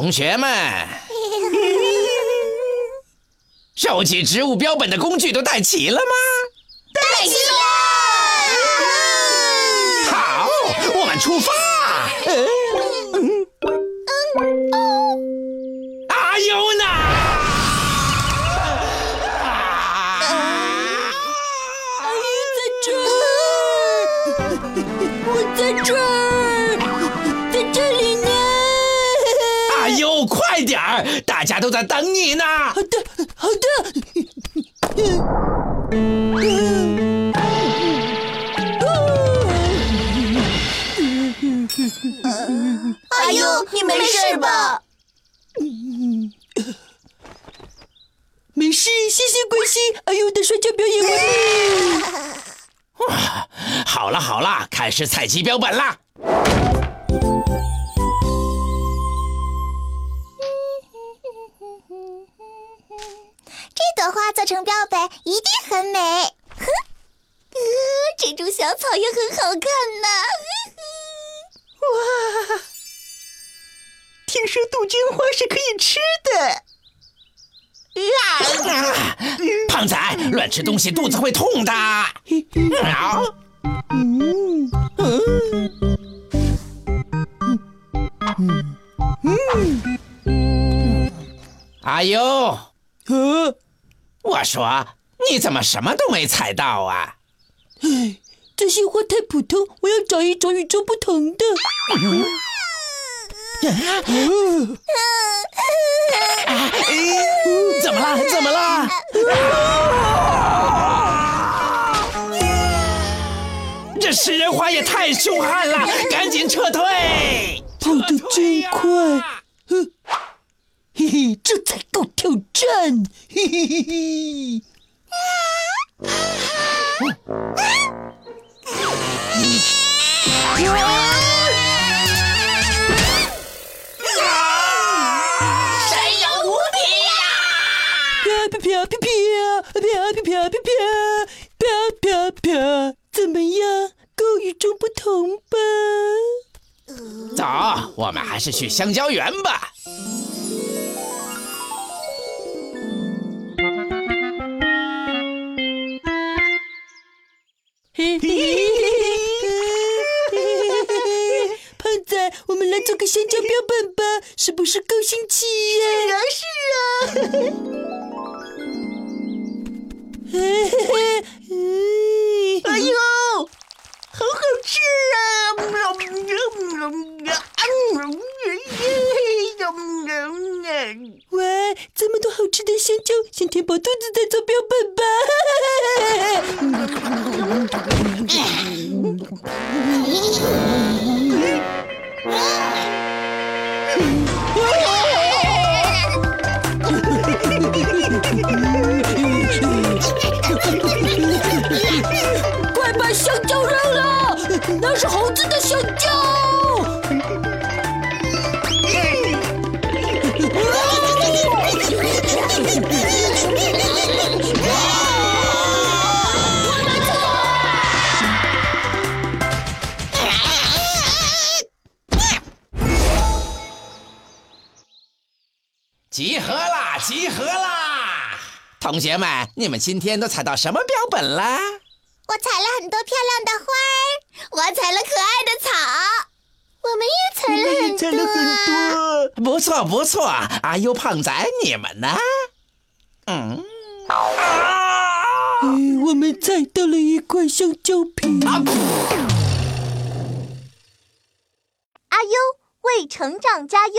同学们，收集植物标本的工具都带齐了吗？带齐了。好，我们出发。快点儿，大家都在等你呢。好的，好的。阿优，你没事吧？没事，谢谢关心。阿优的摔跤表演完毕。好了好了，开始采集标本啦。花做成标本一定很美。哼，呃，这株小草也很好看呢。哇，听说杜鹃花是可以吃的。啊。胖仔，乱吃东西肚子会痛的。啊。嗯。嗯。嗯，哎呦，呃，我说你怎么什么都没采到啊？哎，这些花太普通，我要找一种与众不同的。怎么了？怎么了？这食人花也太凶悍了，赶紧撤退！跑得真快，哼，嘿，这才够挑战，嘿嘿嘿嘿。神勇无敌呀！飘飘飘飘飘飘飘飘飘飘飘，怎么样？够与众不同吧？走，我们还是去香蕉园吧。胖仔，我们来做个香蕉标本吧，是不是够新奇呀？是啊，是啊。哎呦，好好吃啊！哇，这么多好吃的香蕉，先填饱肚子再做标本吧。快把香蕉扔了，那是猴子的香蕉。集合啦！集合啦！同学们，你们今天都采到什么标本啦？我采了很多漂亮的花儿，我采了可爱的草，我们也采了很多。采了很多。不错不错，阿优胖仔，你们呢？嗯，嗯，我们采到了一块香蕉皮。阿优为成长加油。